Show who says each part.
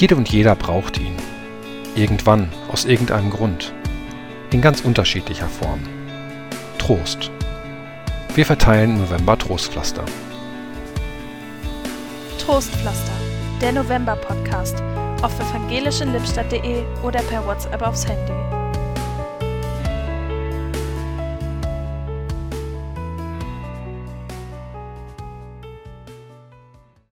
Speaker 1: Jede und jeder braucht ihn. Irgendwann, aus irgendeinem Grund. In ganz unterschiedlicher Form. Trost. Wir verteilen im November Trostpflaster.
Speaker 2: Trostpflaster, der November-Podcast auf evangelischenlippstadt.de oder per WhatsApp aufs Handy.